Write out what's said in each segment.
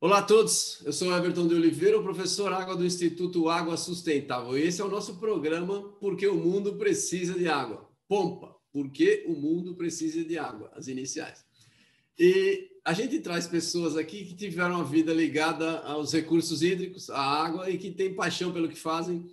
Olá a todos, eu sou Everton de Oliveira, o professor Água do Instituto Água Sustentável. E esse é o nosso programa Porque o Mundo Precisa de Água. Pompa, porque o mundo precisa de água, as iniciais. E a gente traz pessoas aqui que tiveram a vida ligada aos recursos hídricos, à água, e que têm paixão pelo que fazem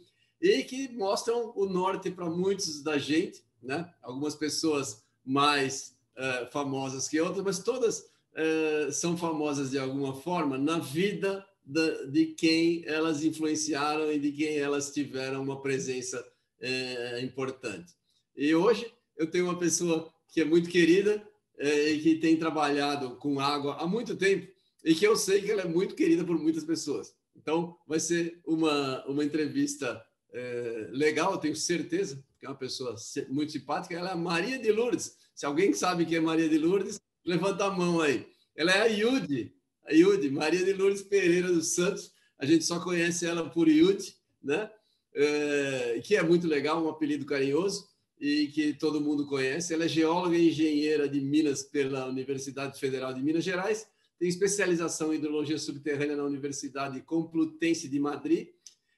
e que mostram o norte para muitos da gente, né? Algumas pessoas mais uh, famosas que outras, mas todas uh, são famosas de alguma forma na vida da, de quem elas influenciaram e de quem elas tiveram uma presença uh, importante. E hoje eu tenho uma pessoa que é muito querida e que tem trabalhado com água há muito tempo e que eu sei que ela é muito querida por muitas pessoas. Então, vai ser uma, uma entrevista é, legal, tenho certeza, que é uma pessoa muito simpática. Ela é a Maria de Lourdes. Se alguém sabe quem é Maria de Lourdes, levanta a mão aí. Ela é a Yudi, a Yudi, Maria de Lourdes Pereira dos Santos. A gente só conhece ela por Yudi, né? É, que é muito legal, um apelido carinhoso e que todo mundo conhece. Ela é geóloga e engenheira de Minas pela Universidade Federal de Minas Gerais, tem especialização em hidrologia subterrânea na Universidade Complutense de Madrid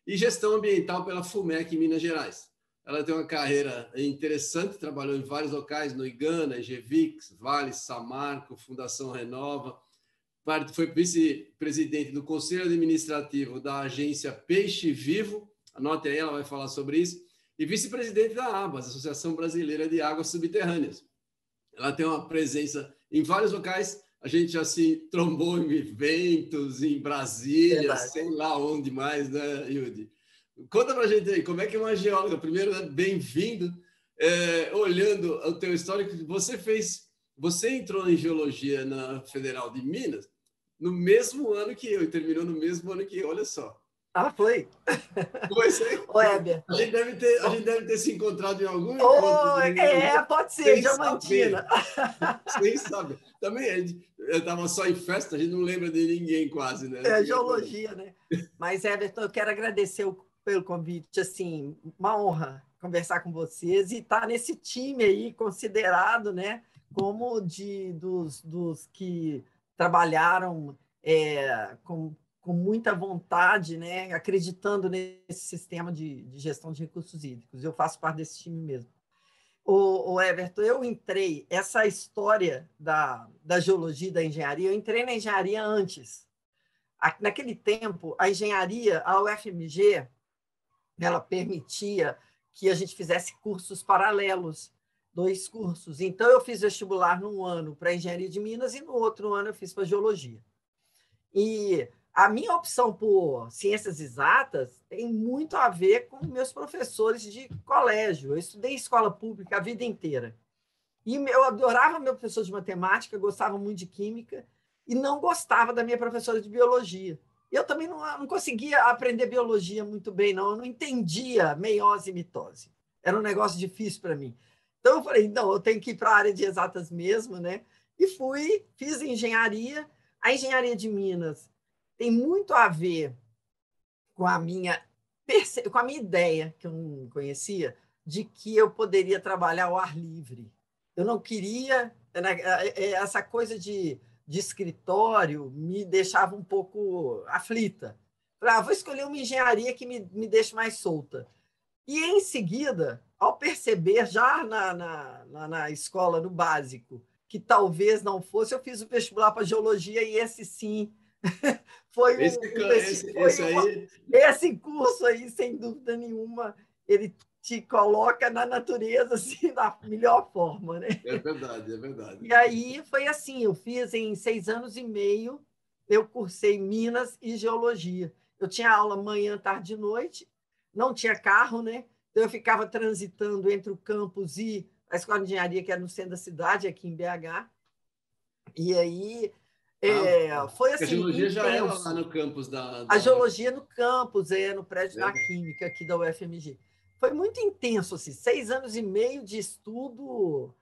e gestão ambiental pela FUMEC em Minas Gerais. Ela tem uma carreira interessante, trabalhou em vários locais, no Igana, EGVIX, Vale, Samarco, Fundação Renova, foi vice-presidente do Conselho Administrativo da agência Peixe Vivo, anote aí, ela vai falar sobre isso, e vice-presidente da ABAS, Associação Brasileira de Águas Subterrâneas. Ela tem uma presença em vários locais, a gente já se trombou em eventos, em Brasília, Verdade. sei lá onde mais, né, Yudi? Conta pra gente aí, como é que é uma geóloga? Primeiro, né, bem-vindo. É, olhando o teu histórico, você fez, você entrou em geologia na Federal de Minas no mesmo ano que eu e terminou no mesmo ano que eu, olha só. Ah, foi? Foi, sim. Ô. A gente deve ter, a gente deve ter se encontrado em algum oh, É, pode ser, Sem Diamantina. Sem saber. Também, eu estava só em festa, a gente não lembra de ninguém quase, né? É, geologia, né? Mas, Everton, eu quero agradecer pelo convite, assim, uma honra conversar com vocês e estar tá nesse time aí considerado, né, como de dos, dos que trabalharam é, com com muita vontade, né, acreditando nesse sistema de, de, gestão de recursos hídricos. Eu faço parte desse time mesmo. O, o Everton, eu entrei, essa história da, da geologia e da engenharia, eu entrei na engenharia antes. Naquele tempo, a engenharia, a UFMG, ela permitia que a gente fizesse cursos paralelos, dois cursos. Então, eu fiz vestibular num ano para engenharia de Minas e no outro ano eu fiz para geologia. E a minha opção por ciências exatas tem muito a ver com meus professores de colégio. Eu estudei escola pública a vida inteira. E eu adorava meu professor de matemática, gostava muito de química e não gostava da minha professora de biologia. Eu também não, não conseguia aprender biologia muito bem, não. Eu não entendia meiose e mitose. Era um negócio difícil para mim. Então eu falei, não, eu tenho que ir para a área de exatas mesmo, né? E fui, fiz engenharia. A engenharia de Minas tem muito a ver com a minha com a minha ideia que eu não conhecia de que eu poderia trabalhar ao ar livre. Eu não queria né, é, é, essa coisa de, de escritório me deixava um pouco aflita. Ah, vou escolher uma engenharia que me, me deixe mais solta. E em seguida, ao perceber já na, na, na, na escola, no básico, que talvez não fosse, eu fiz o vestibular para geologia e esse sim foi esse, um, esse, foi esse, uma, aí... esse curso aí, sem dúvida nenhuma, ele te coloca na natureza assim, da melhor forma, né? É verdade, é verdade. E aí foi assim, eu fiz em seis anos e meio, eu cursei Minas e Geologia. Eu tinha aula manhã, tarde e noite, não tinha carro, né? Então eu ficava transitando entre o campus e a Escola de Engenharia, que era no centro da cidade, aqui em BH. E aí é, ah, foi assim. A geologia intenso. já era lá no campus da, da, A geologia no campus, é, no prédio é. da Química aqui da UFMG. Foi muito intenso, assim, seis anos e meio de estudo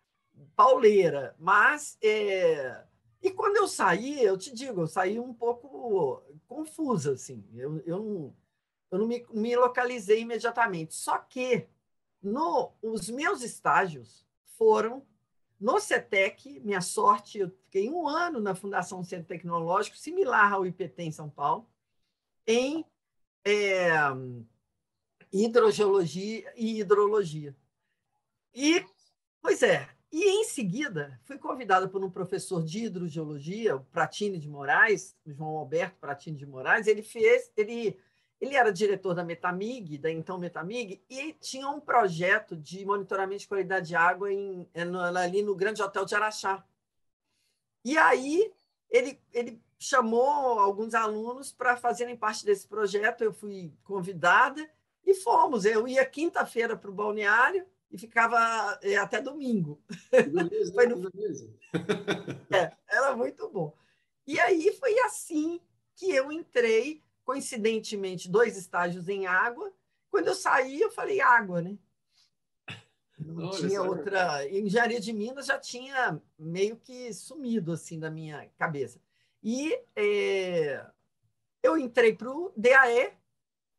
pauleira, mas. É... E quando eu saí, eu te digo, eu saí um pouco confusa, assim. Eu, eu não, eu não me, me localizei imediatamente. Só que no, os meus estágios foram no CETEC, minha sorte, eu fiquei um ano na Fundação Centro Tecnológico, similar ao IPT em São Paulo, em é, hidrogeologia e hidrologia. E, pois é, e em seguida fui convidada por um professor de hidrogeologia, o Pratini de Moraes, João Alberto Pratini de Moraes, ele fez, ele ele era diretor da Metamig, da então Metamig, e tinha um projeto de monitoramento de qualidade de água em, ali no Grande Hotel de Araxá. E aí ele, ele chamou alguns alunos para fazerem parte desse projeto, eu fui convidada e fomos. Eu ia quinta-feira para o balneário e ficava é, até domingo. Beleza, foi no... beleza. é, era muito bom. E aí foi assim que eu entrei coincidentemente, dois estágios em água. Quando eu saí, eu falei água, né? Não Olha, tinha outra. Engenharia de Minas já tinha meio que sumido assim da minha cabeça. E é... eu entrei para o DAE,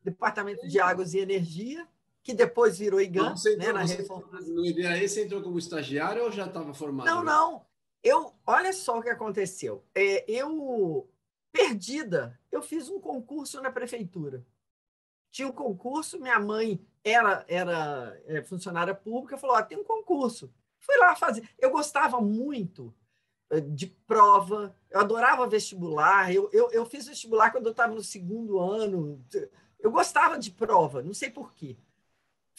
Departamento de Águas e Energia, que depois virou IGAN. Então, né, na reforma. No DAE você entrou como estagiário ou já estava formado? Não, não. Eu, olha só o que aconteceu. É, eu perdida. Eu fiz um concurso na prefeitura. Tinha um concurso, minha mãe era, era é, funcionária pública, falou: ah, tem um concurso. Fui lá fazer. Eu gostava muito é, de prova, eu adorava vestibular. Eu, eu, eu fiz vestibular quando eu estava no segundo ano. Eu gostava de prova, não sei por quê.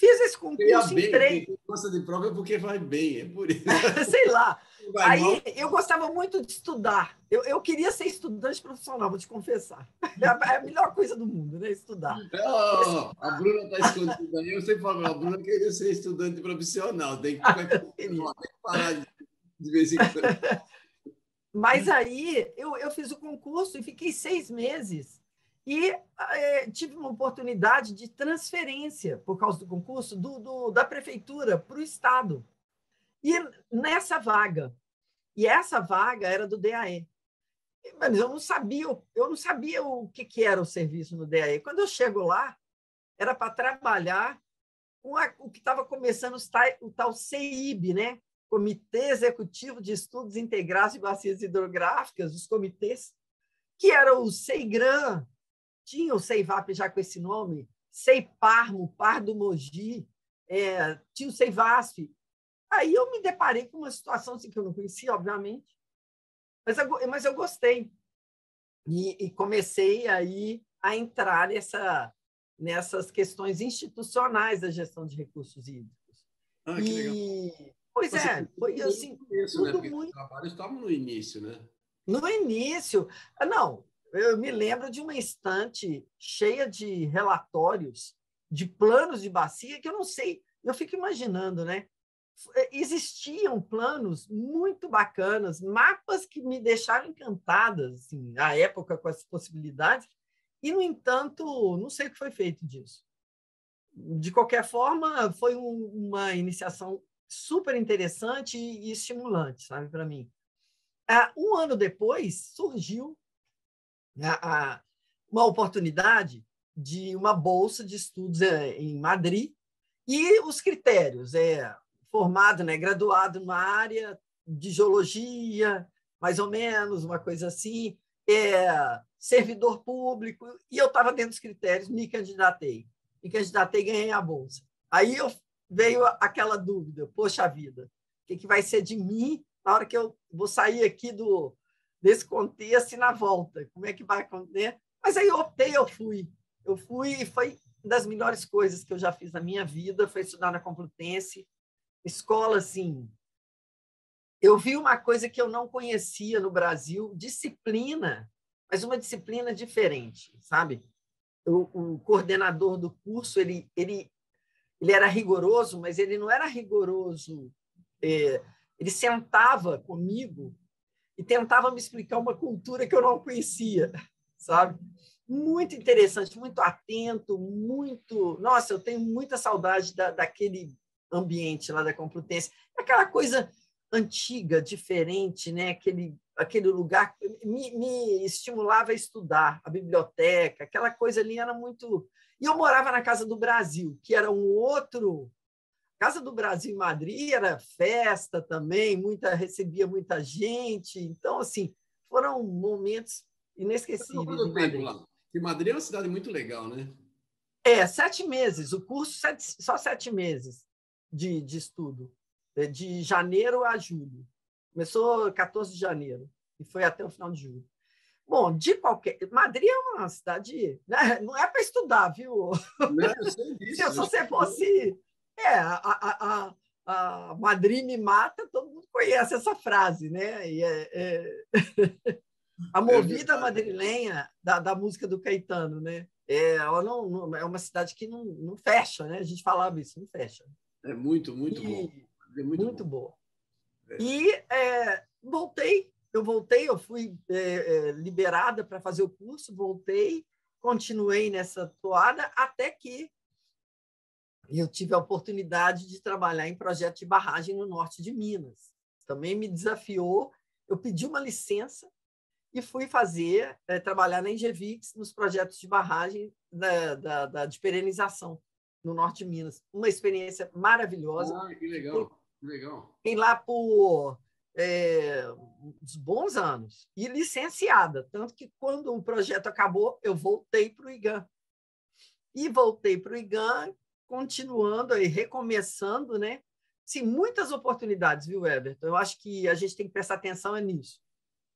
Fiz esse concurso, bem, entrei. Quem gosta de prova é porque vai bem, é por isso. Sei lá. Vai Aí mal. eu gostava muito de estudar. Eu, eu queria ser estudante profissional, vou te confessar. É a, é a melhor coisa do mundo, né? Estudar. Oh, a Bruna está escondida aí. Eu sempre falo, a Bruna queria ser estudante profissional. Tem que, tem que parar de, de vez em quando. Mas aí eu, eu fiz o concurso e fiquei seis meses e é, tive uma oportunidade de transferência, por causa do concurso, do, do da prefeitura para o Estado. E nessa vaga, e essa vaga era do DAE. Mas eu não sabia, eu não sabia o que, que era o serviço no DAE. Quando eu chego lá, era para trabalhar com a, o que estava começando o tal CIB, né? Comitê Executivo de Estudos Integrados de Bacias Hidrográficas, os comitês, que era o CEIGRAM, tinha o Ceivap já com esse nome, Ceiparmo, Par do Mogi, é, tinha o Ceivasf. Aí eu me deparei com uma situação assim, que eu não conhecia, obviamente, mas eu, mas eu gostei. E, e comecei aí a entrar nessa, nessas questões institucionais da gestão de recursos hídricos. Ah, que e, legal. Pois Você é, foi assim. Isso, né? tudo né? muito... trabalhos estavam no início, né? No início. Não, eu me lembro de uma estante cheia de relatórios, de planos de bacia, que eu não sei, eu fico imaginando, né? É, existiam planos muito bacanas, mapas que me deixaram encantada, assim, à época, com essas possibilidades, e, no entanto, não sei o que foi feito disso. De qualquer forma, foi um, uma iniciação super interessante e, e estimulante, sabe, para mim. Ah, um ano depois, surgiu a, uma oportunidade de uma bolsa de estudos é, em Madrid e os critérios é formado, né, graduado numa área de geologia, mais ou menos, uma coisa assim, é servidor público, e eu estava dentro dos critérios, me candidatei. Me candidatei e ganhei a bolsa. Aí eu, veio aquela dúvida, poxa vida, o que, que vai ser de mim na hora que eu vou sair aqui do, desse contexto e na volta. Como é que vai acontecer? Mas aí eu optei, eu fui. Eu fui e foi uma das melhores coisas que eu já fiz na minha vida, foi estudar na Complutense. Escola, assim, eu vi uma coisa que eu não conhecia no Brasil, disciplina, mas uma disciplina diferente, sabe? O, o coordenador do curso, ele, ele, ele era rigoroso, mas ele não era rigoroso. É, ele sentava comigo e tentava me explicar uma cultura que eu não conhecia, sabe? Muito interessante, muito atento, muito. Nossa, eu tenho muita saudade da, daquele ambiente lá da Complutense. Aquela coisa antiga, diferente, né? aquele, aquele lugar me, me estimulava a estudar, a biblioteca, aquela coisa ali era muito. E eu morava na Casa do Brasil, que era um outro Casa do Brasil em Madrid era festa também, muita recebia muita gente. Então, assim, foram momentos inesquecíveis. Quanto tempo lá? Porque Madrid é uma cidade muito legal, né? É, sete meses. O curso, sete, só sete meses de, de estudo, é, de janeiro a julho. Começou 14 de janeiro e foi até o final de julho. Bom, de qualquer. Madrid é uma cidade. Né? Não é para estudar, viu? Não, eu sei disso, Se você fosse é, a, a, a, a Madrid me mata, todo mundo conhece essa frase, né? E é, é... a é movida madrilenha da, da música do Caetano, né? É, ela não, não, é uma cidade que não, não fecha, né? A gente falava isso, não fecha. É muito, muito e, bom. É muito, muito bom. boa. É. E é, voltei, eu voltei, eu fui é, é, liberada para fazer o curso, voltei, continuei nessa toada até que eu tive a oportunidade de trabalhar em projeto de barragem no norte de Minas. Também me desafiou. Eu pedi uma licença e fui fazer, é, trabalhar na Engevix nos projetos de barragem da, da, da, de perenização no norte de Minas. Uma experiência maravilhosa. Ah, que legal, que legal. Fiquei lá por é, uns bons anos e licenciada. Tanto que, quando o projeto acabou, eu voltei para o IGAN. E voltei para o IGAN continuando e recomeçando, né? Sim, muitas oportunidades, viu, Everton? Eu acho que a gente tem que prestar atenção nisso.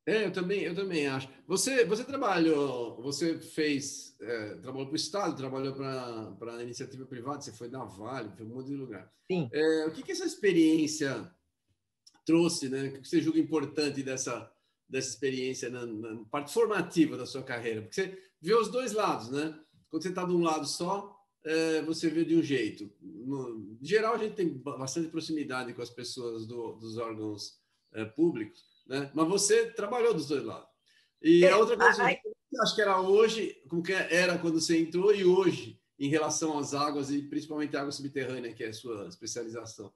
É, eu também, eu também acho. Você, você trabalhou, você fez, é, trabalhou para o Estado, trabalhou para a iniciativa privada, você foi na Vale, foi um monte de lugar. Sim. É, o que, que essa experiência trouxe, né? O que você julga importante dessa, dessa experiência na, na parte formativa da sua carreira? Porque você vê os dois lados, né? Quando você está de um lado só, é, você vê de um jeito. No, em geral, a gente tem bastante proximidade com as pessoas do, dos órgãos é, públicos, né? mas você trabalhou dos dois lados. E a outra coisa, eu acho que era hoje, como que era quando você entrou e hoje, em relação às águas e principalmente a água subterrânea, que é a sua especialização.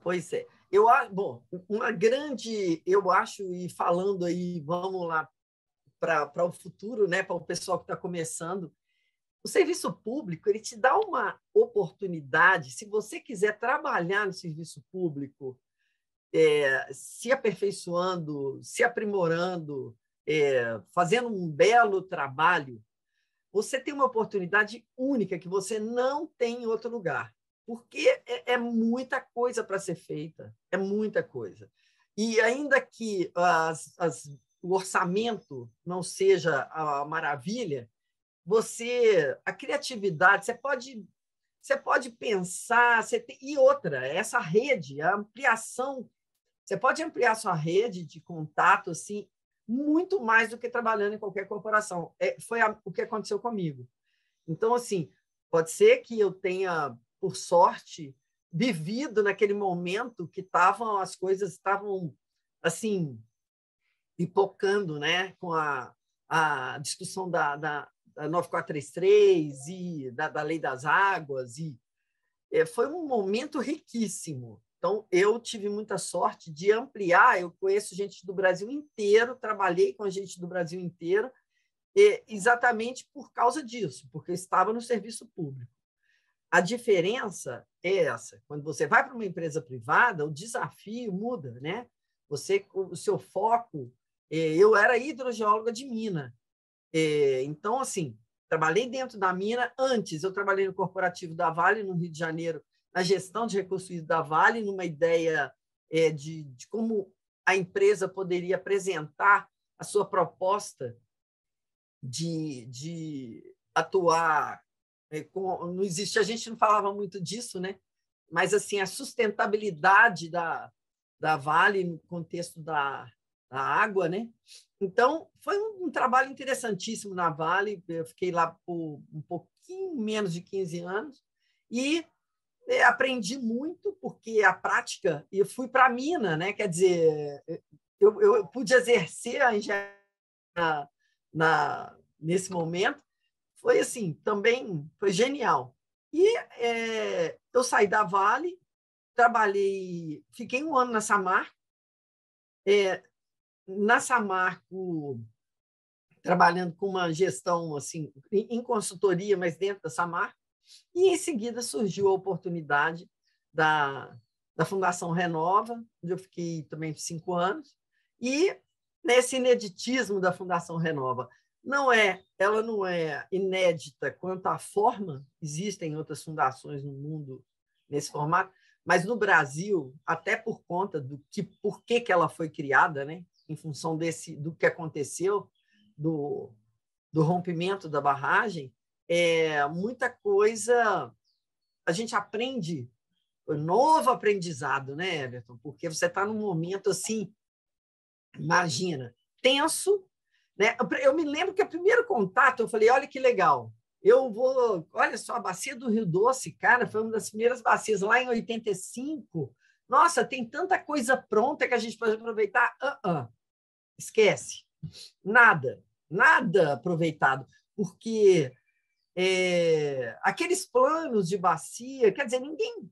Pois é. Eu, bom, uma grande, eu acho, e falando aí, vamos lá para o futuro, né, para o pessoal que está começando, o serviço público ele te dá uma oportunidade, se você quiser trabalhar no serviço público, é, se aperfeiçoando, se aprimorando, é, fazendo um belo trabalho, você tem uma oportunidade única que você não tem em outro lugar, porque é, é muita coisa para ser feita, é muita coisa. E ainda que as, as, o orçamento não seja a maravilha, você a criatividade, você pode você pode pensar, você tem, e outra, essa rede, a ampliação, você pode ampliar sua rede de contato assim muito mais do que trabalhando em qualquer corporação. É, foi a, o que aconteceu comigo. Então, assim, pode ser que eu tenha, por sorte, vivido naquele momento que estavam as coisas estavam assim pipocando, né, com a, a discussão da, da, da 9433 e da, da Lei das Águas. e é, Foi um momento riquíssimo. Então, eu tive muita sorte de ampliar. Eu conheço gente do Brasil inteiro, trabalhei com gente do Brasil inteiro, exatamente por causa disso, porque eu estava no serviço público. A diferença é essa: quando você vai para uma empresa privada, o desafio muda, né? Você, o seu foco. É, eu era hidrogeóloga de mina, é, então, assim, trabalhei dentro da mina. Antes, eu trabalhei no corporativo da Vale, no Rio de Janeiro, na gestão de recursos da Vale, numa ideia é, de, de como a empresa poderia apresentar a sua proposta de, de atuar é, com, não existe a gente não falava muito disso né mas assim a sustentabilidade da, da Vale no contexto da, da água né então, foi um, um, trabalho interessantíssimo na Vale. Eu fiquei lá por um pouquinho menos de 15 anos e é, aprendi muito, porque a prática, e fui para a mina, né? quer dizer, eu, eu pude exercer a engenharia na, na, nesse momento. Foi assim, também foi genial. E é, eu saí da Vale, trabalhei, fiquei um ano na Samar, é, na Samarco, trabalhando com uma gestão assim em consultoria, mas dentro da Samarco, e em seguida surgiu a oportunidade da, da Fundação Renova, onde eu fiquei também cinco anos, e nesse ineditismo da Fundação Renova. Não é, ela não é inédita quanto à forma, existem outras fundações no mundo nesse formato, mas no Brasil, até por conta do que por que, que ela foi criada, né? Em função desse do que aconteceu, do, do rompimento da barragem, é muita coisa a gente aprende, novo aprendizado, né, Everton? Porque você está num momento assim, imagina, tenso, né? Eu me lembro que o primeiro contato, eu falei, olha que legal, eu vou, olha só, a bacia do Rio Doce, cara, foi uma das primeiras bacias lá em 85. Nossa, tem tanta coisa pronta que a gente pode aproveitar. Uh -uh. Esquece. Nada, nada aproveitado, porque é, aqueles planos de bacia, quer dizer, ninguém.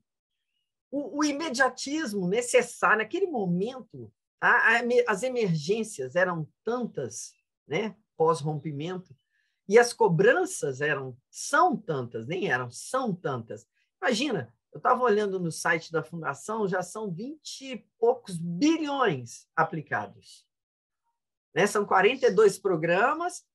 O, o imediatismo necessário, naquele momento, a, a, as emergências eram tantas, né, pós-rompimento, e as cobranças eram, são tantas, nem eram, são tantas. Imagina, eu estava olhando no site da Fundação, já são 20 e poucos bilhões aplicados. Né? São 42 programas,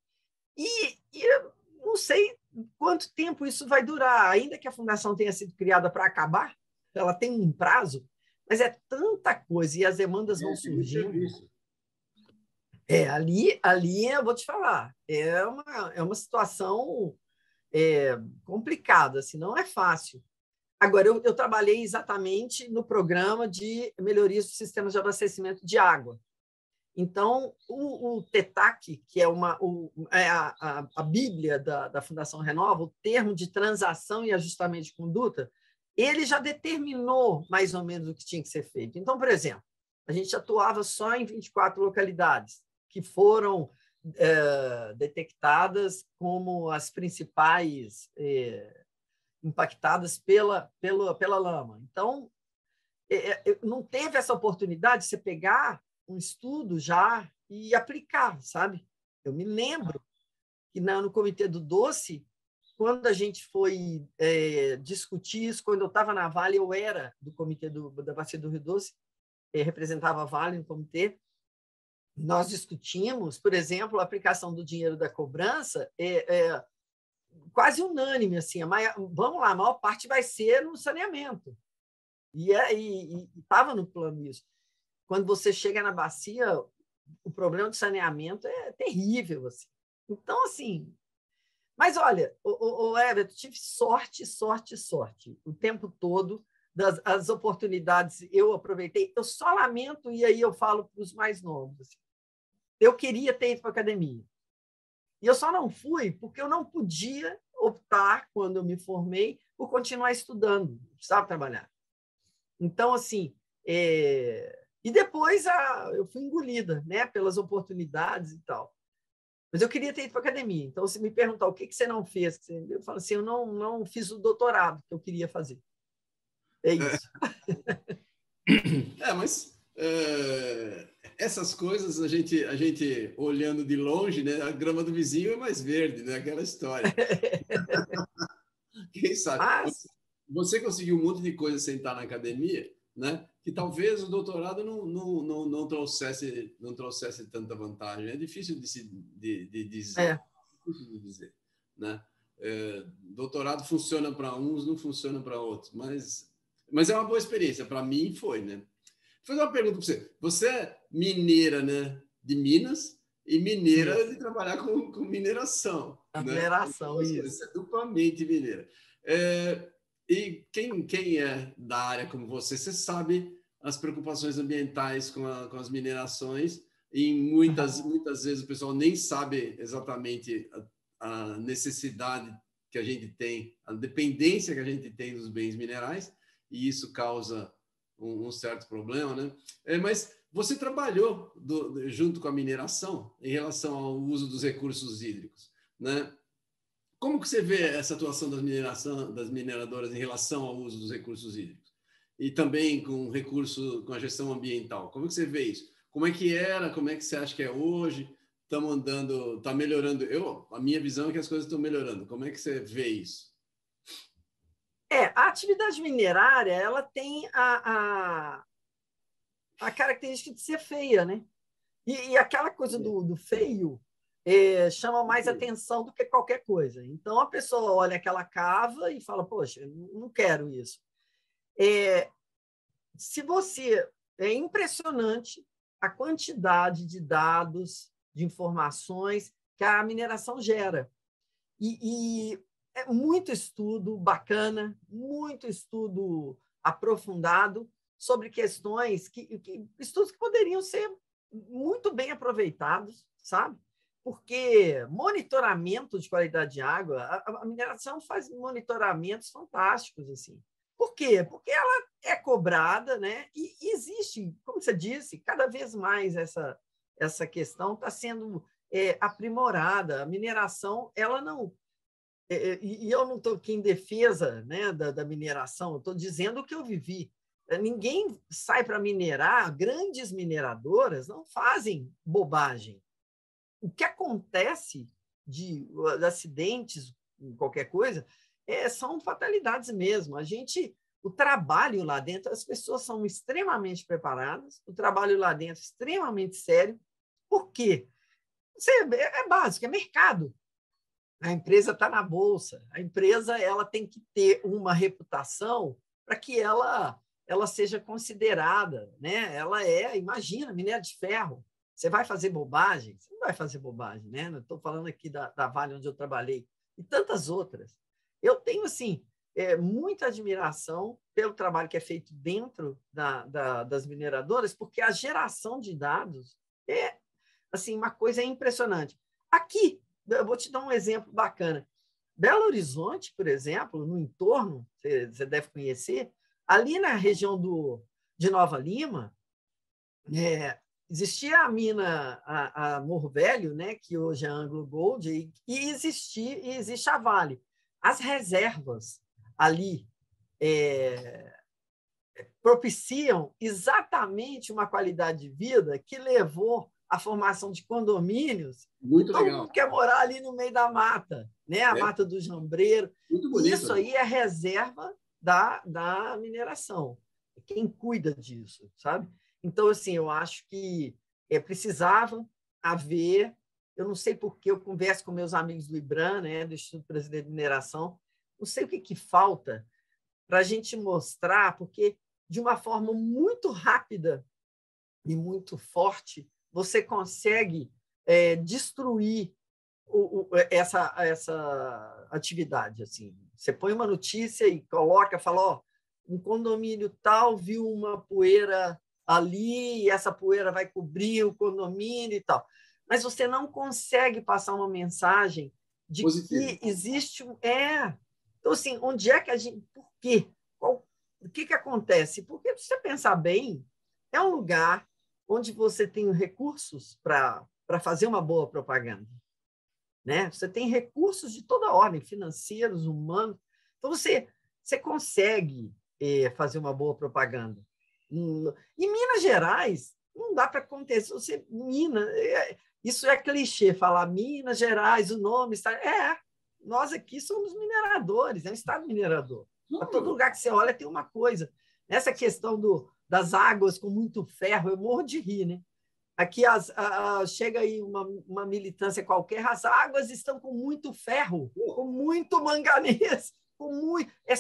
e, e não sei quanto tempo isso vai durar, ainda que a Fundação tenha sido criada para acabar, ela tem um prazo, mas é tanta coisa e as demandas é, vão surgindo. É, ali, ali eu vou te falar, é uma, é uma situação é, complicada, assim, não é fácil. Agora, eu, eu trabalhei exatamente no programa de melhoria dos sistemas de abastecimento de água. Então, o, o TETAC, que é, uma, o, é a, a, a, Bíblia da, da Fundação Renova, o termo de transação e ajustamento de conduta, ele já determinou mais ou menos o que tinha que ser feito. Então, por exemplo, a gente atuava só em 24 localidades que foram é, detectadas como as principais é, impactadas pela, pela, pela lama. Então, é, é, não teve essa oportunidade de você pegar um estudo já e aplicar, sabe? Eu me lembro que na, no Comitê do Doce, quando a gente foi é, discutir isso, quando eu estava na Vale, eu era do Comitê do, da Bacia do Rio Doce, representava a Vale no comitê, nós discutimos, por exemplo, a aplicação do dinheiro da cobrança é, é quase unânime, assim, maior, vamos lá, a maior parte vai ser no saneamento. E estava no plano isso. Quando você chega na bacia, o problema de saneamento é terrível. Assim. Então, assim. Mas olha, o, o Everton, tive sorte, sorte, sorte o tempo todo. Das, as oportunidades eu aproveitei. Eu só lamento, e aí eu falo para os mais novos. Assim, eu queria ter ido para a academia. E eu só não fui porque eu não podia optar, quando eu me formei, por continuar estudando, precisava trabalhar. Então, assim, é... e depois a... eu fui engolida né, pelas oportunidades e tal. Mas eu queria ter ido para academia. Então, se me perguntar o que, que você não fez, eu falo assim: eu não, não fiz o doutorado que eu queria fazer. É isso. É, mas é, essas coisas a gente, a gente olhando de longe, né? A grama do vizinho é mais verde, né? Aquela história. Quem sabe? Mas... Você conseguiu um monte de coisa sem estar na academia, né? Que talvez o doutorado não, não, não, não trouxesse não trouxesse tanta vantagem. É difícil de, se, de, de dizer. É. Difícil de dizer, né? É, doutorado funciona para uns, não funciona para outros, mas mas é uma boa experiência. Para mim foi, né? Fazer uma pergunta para você. Você é mineira, né? De Minas e mineira de trabalhar com, com mineração. A né? mineração, você, isso. Você é duplamente mineira. É, e quem, quem é da área como você, você sabe as preocupações ambientais com, a, com as minerações e muitas, muitas vezes o pessoal nem sabe exatamente a, a necessidade que a gente tem, a dependência que a gente tem dos bens minerais, e isso causa um, um certo problema, né? É, mas você trabalhou do, junto com a mineração em relação ao uso dos recursos hídricos, né? Como que você vê essa atuação das mineração das mineradoras em relação ao uso dos recursos hídricos e também com recurso com a gestão ambiental? Como que você vê isso? Como é que era? Como é que você acha que é hoje? Estamos andando, está melhorando. Eu, a minha visão é que as coisas estão melhorando. Como é que você vê isso? É, a atividade minerária ela tem a, a, a característica de ser feia, né? E, e aquela coisa do, do feio é, chama mais atenção do que qualquer coisa. Então a pessoa olha aquela cava e fala: Poxa, não quero isso. É, se você. É impressionante a quantidade de dados, de informações que a mineração gera. E, e é muito estudo bacana, muito estudo aprofundado sobre questões que, que estudos que poderiam ser muito bem aproveitados, sabe? Porque monitoramento de qualidade de água, a, a mineração faz monitoramentos fantásticos assim. Por quê? Porque ela é cobrada, né? E existe, como você disse, cada vez mais essa, essa questão está sendo é, aprimorada. A mineração, ela não. É, é e eu não estou aqui em defesa né, da, da mineração, estou dizendo o que eu vivi. É, ninguém sai para minerar, grandes mineradoras não fazem bobagem. O que acontece de, de acidentes, qualquer coisa, é, são fatalidades mesmo. A gente, o trabalho lá dentro, as pessoas são extremamente preparadas, o trabalho lá dentro extremamente sério. Por quê? Você, é básico, é mercado. A empresa está na bolsa. A empresa ela tem que ter uma reputação para que ela ela seja considerada, né? Ela é, imagina, minério de ferro. Você vai fazer bobagem? Você não vai fazer bobagem, né? Estou falando aqui da, da Vale onde eu trabalhei e tantas outras. Eu tenho, assim, é, muita admiração pelo trabalho que é feito dentro da, da, das mineradoras, porque a geração de dados é, assim, uma coisa impressionante. Aqui, eu vou te dar um exemplo bacana. Belo Horizonte, por exemplo, no entorno, você, deve conhecer, ali na região do, de Nova Lima, é, existia a mina, a, a Morro Velho, né, que hoje é Anglo Gold, e, e, existia, e existe a Vale as reservas ali é, propiciam exatamente uma qualidade de vida que levou à formação de condomínios. Muito Todo legal. mundo quer morar ali no meio da mata, né? a é. mata do Jambreiro. Muito bonito, Isso aí é reserva da, da mineração. Quem cuida disso, sabe? Então, assim, eu acho que é, precisava haver eu não sei porque eu converso com meus amigos do IBRAM, né, do Instituto Brasileiro de Mineração, não sei o que, que falta para a gente mostrar, porque de uma forma muito rápida e muito forte, você consegue é, destruir o, o, essa, essa atividade. Assim. Você põe uma notícia e coloca, fala, ó, um condomínio tal viu uma poeira ali, e essa poeira vai cobrir o condomínio e tal mas você não consegue passar uma mensagem de Positivo. que existe um. É. Então, assim, onde é que a gente. Por quê? Qual... O que, que acontece? Porque, se você pensar bem, é um lugar onde você tem recursos para fazer uma boa propaganda. Né? Você tem recursos de toda ordem, financeiros, humanos. Então, você, você consegue é, fazer uma boa propaganda. Hum, em Minas Gerais, não dá para acontecer. Você, Minas, é, isso é clichê, falar Minas Gerais, o nome está. É, nós aqui somos mineradores, é um estado minerador. A todo lugar que você olha tem uma coisa. Nessa questão do, das águas com muito ferro, eu morro de rir, né? Aqui as, a, a, chega aí uma, uma militância qualquer, as águas estão com muito ferro, com muito manganês, com muito. É,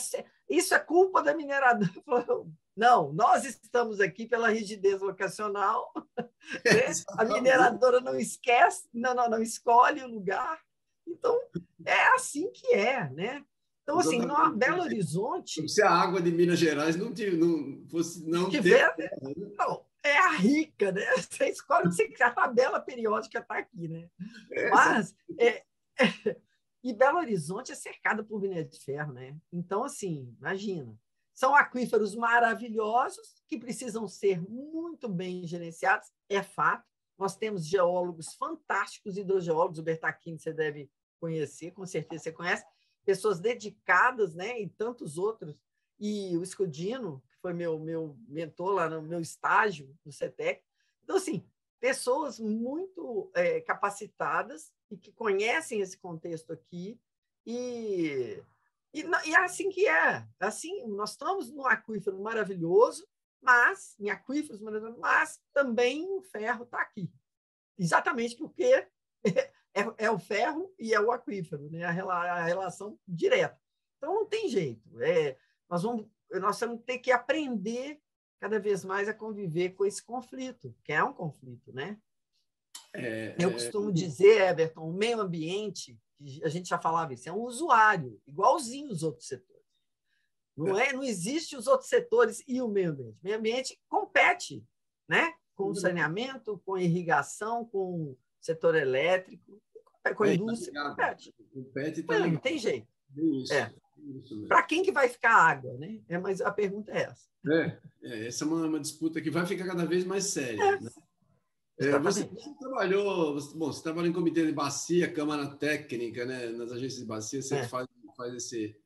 isso é culpa da mineradora. Não, nós estamos aqui pela rigidez vocacional. Né? A mineradora não esquece, não, não, não escolhe o lugar. Então, é assim que é, né? Então, assim, no Belo Horizonte. Se a água de Minas Gerais não, não fosse. Não tiver. Ter... Né? Não, é a rica, né? Você escolhe você, a tabela periódica está aqui, né? É, Mas. É, é, e Belo Horizonte é cercada por minério de ferro, né? Então, assim, imagina. São aquíferos maravilhosos que precisam ser muito bem gerenciados, é fato. Nós temos geólogos fantásticos, hidrogeólogos, o Bertacchini você deve conhecer, com certeza você conhece, pessoas dedicadas, né, e tantos outros. E o Escudino, que foi meu, meu mentor lá no meu estágio no CETEC. Então, assim, pessoas muito é, capacitadas e que conhecem esse contexto aqui e E, e é assim que é. Assim, nós estamos num aquífero maravilhoso, mas em aquíferos maravilhosos, mas também o ferro está aqui. Exatamente porque é, é, o ferro e é o aquífero, né? a, a relação direta. Então, não tem jeito. É, nós, vamos, nós vamos ter que aprender cada vez mais a conviver com esse conflito, que é um conflito, né? É, Eu é, costumo é... dizer, Everton, o meio ambiente, a gente já falava isso, é um usuário, igualzinho os outros setores. Não, é, não existe os outros setores e o meio ambiente. O meio ambiente compete né? com o saneamento, com a irrigação, com setor elétrico, com a indústria. compete. compete também. Não tem jeito. Isso. É. Para quem que vai ficar água, né? É, mas a pergunta é essa. É, é essa é uma, uma, disputa que vai ficar cada vez mais séria. É. Né? É, você, você, trabalhou, você, bom, você trabalhou em comitê de bacia, câmara técnica, né? Nas agências de bacia, você é. faz, faz esse.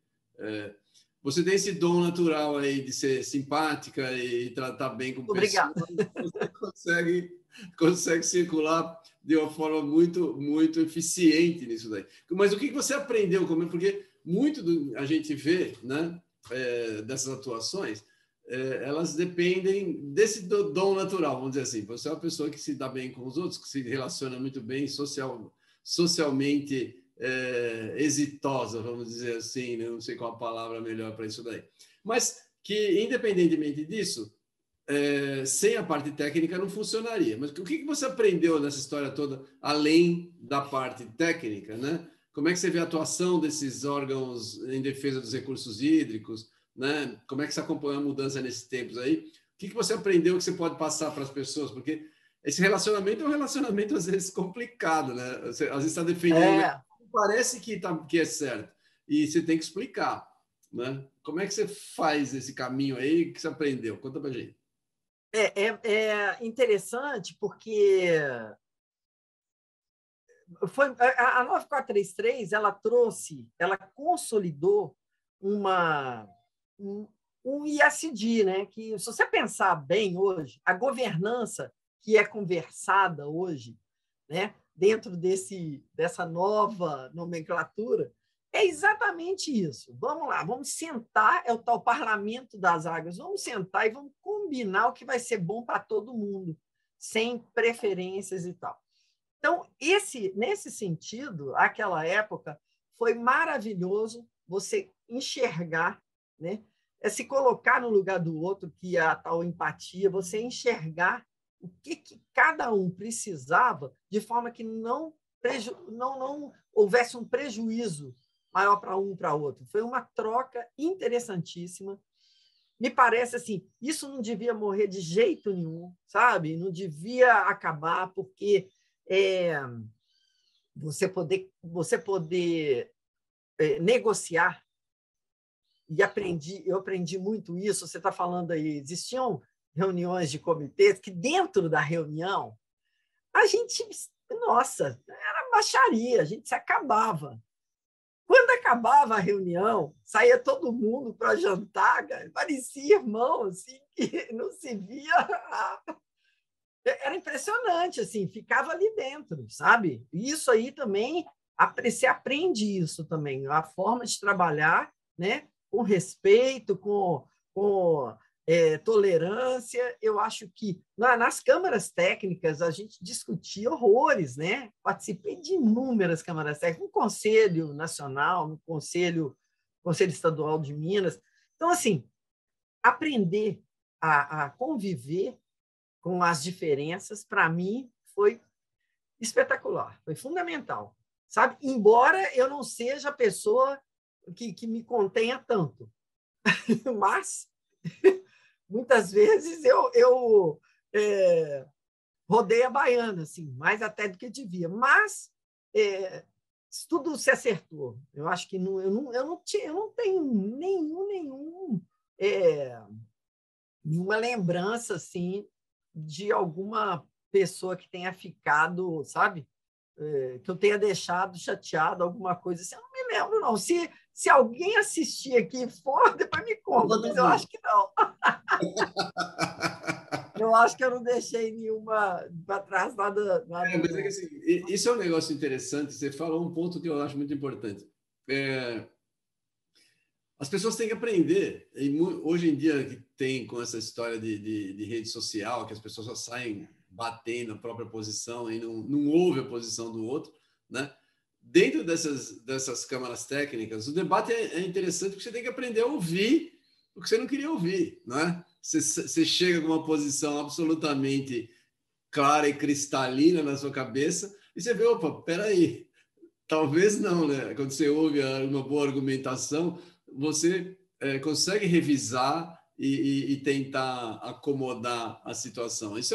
Você tem esse dom natural aí de ser simpática e tratar bem com Obrigada. pessoas. Você consegue, consegue circular de uma forma muito, muito eficiente nisso daí. Mas o que você aprendeu? Porque muito do, a gente vê, né? É, dessas atuações, é, elas dependem desse dom natural, vamos dizer assim. Você é uma pessoa que se dá bem com os outros, que se relaciona muito bem, social, socialmente é, exitosa, vamos dizer assim, né? não sei qual a palavra melhor para isso daí. Mas que, independentemente disso, é, sem a parte técnica não funcionaria. Mas o que, que você aprendeu nessa história toda, além da parte técnica, né? Como é que você vê a atuação desses órgãos em defesa dos recursos hídricos? Né? Como é que você acompanhou a mudança nesses tempos aí? O que, que você aprendeu que você pode passar para as pessoas? Porque esse relacionamento é um relacionamento às vezes complicado, né? Você, às vezes está defendendo, é. Parece que, tá, que é certo, e você tem que explicar, né? Como é que você faz esse caminho aí que você aprendeu? Conta para gente. É, é, é interessante porque foi a, a 9433 ela trouxe, ela consolidou uma um, um ISD, né? Que se você pensar bem hoje, a governança que é conversada hoje, né? Dentro desse dessa nova nomenclatura é exatamente isso. Vamos lá, vamos sentar, é o tal parlamento das águas. Vamos sentar e vamos combinar o que vai ser bom para todo mundo, sem preferências e tal. Então, esse, nesse sentido, aquela época foi maravilhoso você enxergar, né? É se colocar no lugar do outro, que é a tal empatia, você enxergar o que, que cada um precisava, de forma que não, preju, não, não houvesse um prejuízo maior para um para outro. Foi uma troca interessantíssima. Me parece assim, isso não devia morrer de jeito nenhum, sabe? Não devia acabar, porque é, você poder, você poder é, negociar. E aprendi, eu aprendi muito isso. Você está falando aí, existiam reuniões de comitês que dentro da reunião a gente, nossa, era baixaria, a gente se acabava. Quando acabava a reunião, saía todo mundo para jantar, parecia irmão, assim, que não se via era impressionante, assim, ficava ali dentro, sabe? Isso aí também, você aprende isso também, a forma de trabalhar, né? Com respeito, com, com é, tolerância. Eu acho que na, nas câmaras técnicas a gente discutia horrores, né? Participei de inúmeras câmaras técnicas, no Conselho Nacional, no Conselho, Conselho Estadual de Minas. Então, assim, aprender a, a conviver com as diferenças, para mim, foi espetacular, foi fundamental. Sabe? Embora eu não seja a pessoa que, que me contenha tanto, mas muitas vezes eu, eu é, rodei a baiana, assim, mais até do que devia. Mas é, tudo se acertou. Eu acho que não, eu, não, eu, não, tinha, eu não tenho nenhum, nenhum, é, nenhuma lembrança assim de alguma pessoa que tenha ficado, sabe? É, que eu tenha deixado chateado, alguma coisa assim. Eu não me lembro, não. Se, se alguém assistir aqui for, depois me conta, mas eu acho que não. eu acho que eu não deixei nenhuma para trás, nada. nada é, mas é que, assim, isso é um negócio interessante. Você falou um ponto que eu acho muito importante. É, as pessoas têm que aprender. E hoje em dia, que tem com essa história de, de, de, rede social, que as pessoas só saem batendo a própria posição e não, não ouve a posição do outro, né? Dentro dessas, dessas câmaras técnicas, o debate é, é interessante porque você tem que aprender a ouvir o que você não queria ouvir, não é? Você, você chega com uma posição absolutamente clara e cristalina na sua cabeça e você vê, opa, peraí, talvez não, né? Quando você ouve uma boa argumentação, você é, consegue revisar e, e, e, tentar acomodar a situação. Isso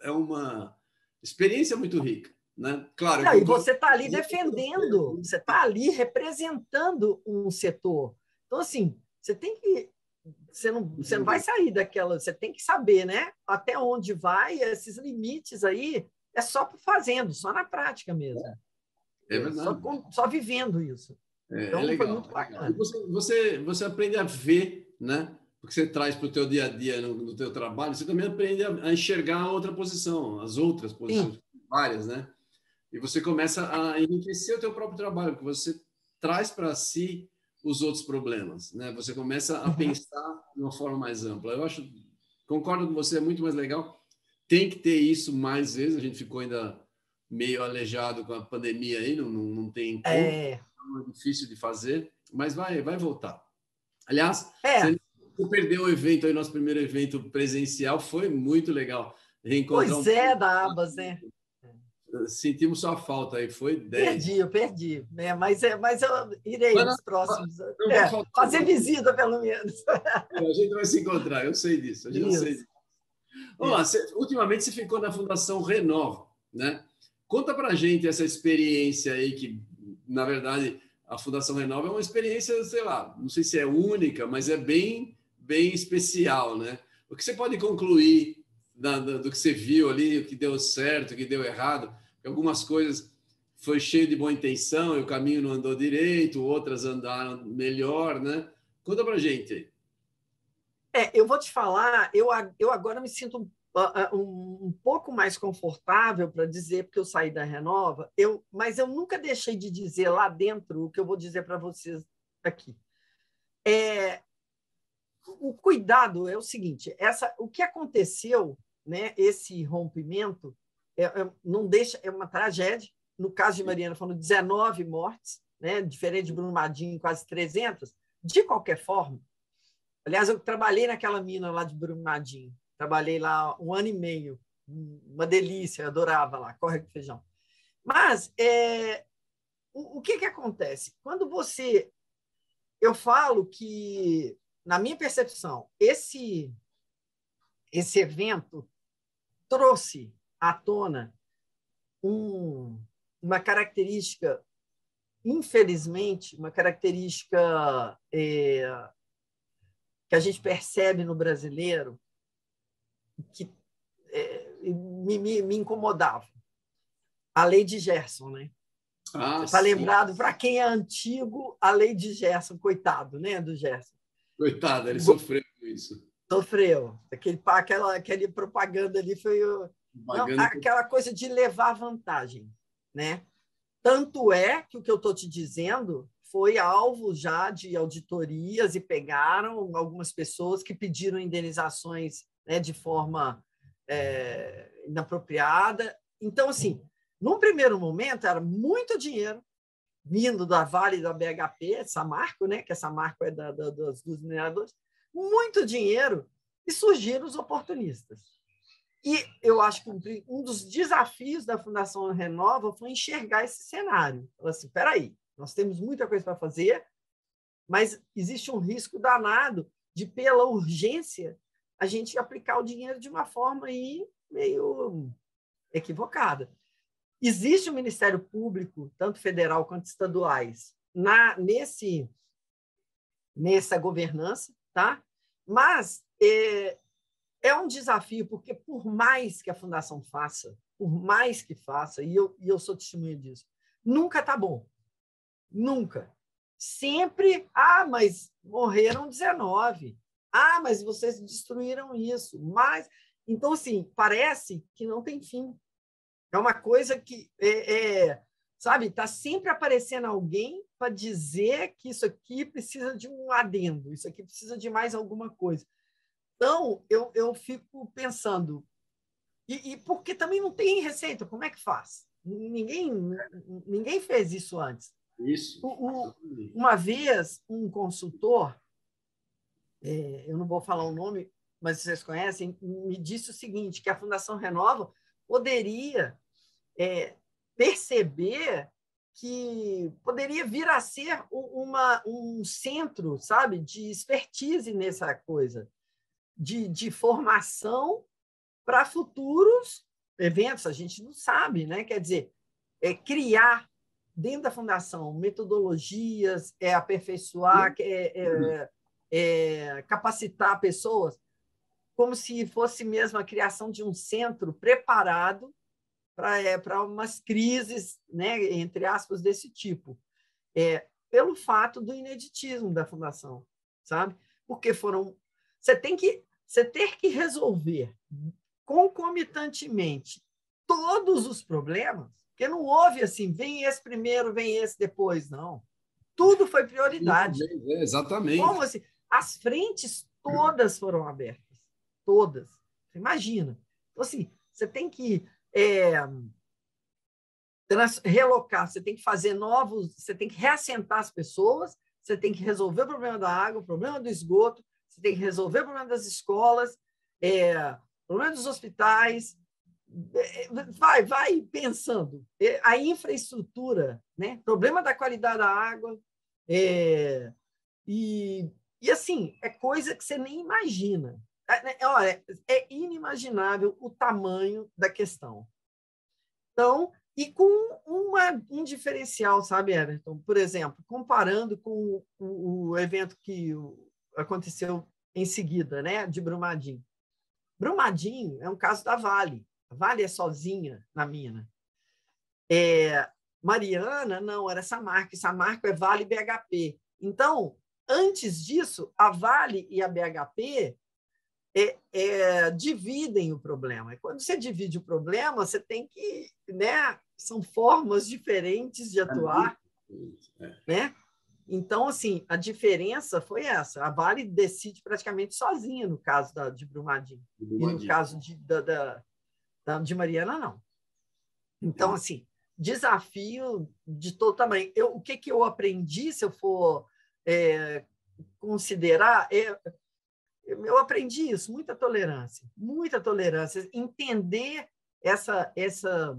é, é uma experiência muito rica. Né? Claro. Não, e você está ali defendendo, você está ali representando um setor. Então, assim, você tem que. Você não, você não vai sair daquela. Você tem que saber, né? Até onde vai, esses limites aí, é só fazendo, só na prática mesmo. É verdade. Só, só vivendo isso. É, é então, é legal, foi muito bacana. Você, você, você aprende a ver, né? Porque você traz para o teu dia a dia no, no teu trabalho, você também aprende a, a enxergar a outra posição, as outras posições, Sim. várias, né? E você começa a enriquecer o teu próprio trabalho, porque você traz para si os outros problemas, né? Você começa a uhum. pensar de uma forma mais ampla. Eu acho, concordo com você, é muito mais legal. Tem que ter isso mais vezes. A gente ficou ainda meio aleijado com a pandemia aí, não, não, não tem como. É é difícil de fazer, mas vai, vai voltar. Aliás, é. você perdeu o evento aí, nosso primeiro evento presencial, foi muito legal. Reencontrar pois um... é, da Abas, né? Sentimos sua falta aí, foi 10. Perdi, eu perdi. É, mas, é, mas eu irei mas, nos próximos. É, fazer visita, pelo menos. A gente vai se encontrar, eu sei disso. A gente Isso. sei disso. Vamos lá, você, ultimamente você ficou na Fundação Renova, né? Conta pra gente essa experiência aí que na verdade, a Fundação Renova é uma experiência, sei lá, não sei se é única, mas é bem, bem especial, né? O que você pode concluir da, da, do que você viu ali, o que deu certo, o que deu errado? Algumas coisas foi cheio de boa intenção e o caminho não andou direito, outras andaram melhor, né? Conta pra gente. É, eu vou te falar, eu, eu agora me sinto um, um pouco mais confortável para dizer porque eu saí da Renova, eu, mas eu nunca deixei de dizer lá dentro o que eu vou dizer para vocês aqui. É, o cuidado é o seguinte: essa, o que aconteceu, né? Esse rompimento é, é, não deixa é uma tragédia. No caso de Mariana, foram 19 mortes, né? Diferente de Brumadinho, quase 300. De qualquer forma, aliás, eu trabalhei naquela mina lá de Brumadinho. Trabalhei lá um ano e meio, uma delícia, adorava lá, corre com feijão. Mas é, o, o que, que acontece? Quando você. Eu falo que, na minha percepção, esse, esse evento trouxe à tona um, uma característica, infelizmente, uma característica é, que a gente percebe no brasileiro, que é, me, me, me, incomodava. A lei de Gerson, né? Ah, Está lembrado, para quem é antigo, a lei de Gerson, coitado, né, do Gerson. Coitado, ele sofreu com isso. Sofreu. Aquele, aquela, aquele propaganda ali foi não, aquela coisa de levar vantagem, né? Tanto é que o que eu estou te dizendo foi alvo já de auditorias e pegaram algumas pessoas que pediram indenizações né, de forma é, inapropriada. Então, assim, num primeiro momento, era muito dinheiro vindo da Vale da BHP, Samarco, né, que essa Samarco é da, da, dos, dos mineradores, muito dinheiro, e surgiram os oportunistas. E eu acho que um dos desafios da Fundação Renova foi enxergar esse cenário. Falar assim, peraí, nós temos muita coisa para fazer, mas existe um risco danado de, pela urgência, a gente aplicar o dinheiro de uma forma aí meio equivocada. Existe o Ministério Público, tanto federal quanto estaduais, na nesse nessa governança, tá? Mas é, é um desafio porque por mais que a fundação faça, por mais que faça, e eu, e eu sou testemunha disso, nunca tá bom, nunca. Sempre, ah, mas morreram 19. Ah, mas vocês destruíram isso. Mas então assim parece que não tem fim. É uma coisa que é, é sabe? Está sempre aparecendo alguém para dizer que isso aqui precisa de um adendo, isso aqui precisa de mais alguma coisa. Então, eu, eu fico pensando, e, e porque também não tem receita, como é que faz? Ninguém, ninguém fez isso antes. Isso. O, o, uma vez, um consultor, é, eu não vou falar o nome, mas vocês conhecem, me disse o seguinte, que a Fundação Renova poderia é, perceber que poderia vir a ser uma, um centro, sabe, de expertise nessa coisa, de, de formação para futuros eventos. A gente não sabe, né? Quer dizer, é criar dentro da fundação metodologias, é aperfeiçoar, é, é, é capacitar pessoas, como se fosse mesmo a criação de um centro preparado para é, para umas crises, né, entre aspas, desse tipo. É, pelo fato do ineditismo da fundação, sabe? Porque foram. Você tem que. Você ter que resolver concomitantemente todos os problemas, porque não houve assim, vem esse primeiro, vem esse depois, não. Tudo foi prioridade. É, exatamente. Como assim? As frentes todas foram abertas. Todas. Você imagina. Então, assim, você tem que é, relocar, você tem que fazer novos, você tem que reassentar as pessoas, você tem que resolver o problema da água, o problema do esgoto, você tem que resolver o problema das escolas, é, o problema dos hospitais. É, vai, vai pensando. É, a infraestrutura, né? problema da qualidade da água, é, e, e assim, é coisa que você nem imagina. É, né, olha, é inimaginável o tamanho da questão. Então, e com uma, um diferencial, sabe, Everton? Por exemplo, comparando com o, o evento que aconteceu em seguida, né, de Brumadinho. Brumadinho é um caso da Vale. A Vale é sozinha na mina. É, Mariana, não, era. Essa marca é Vale BHP. Então, antes disso, a Vale e a BHP é, é, dividem o problema. E quando você divide o problema, você tem que, né? São formas diferentes de atuar, é. né? Então, assim, a diferença foi essa. A Vale decide praticamente sozinha no caso da, de Brumadinho. Brumadinho. E no caso de, da, da, da, de Mariana, não. Então, é. assim, desafio de todo tamanho. Eu, o que, que eu aprendi, se eu for é, considerar, é, eu aprendi isso, muita tolerância, muita tolerância, entender essa essa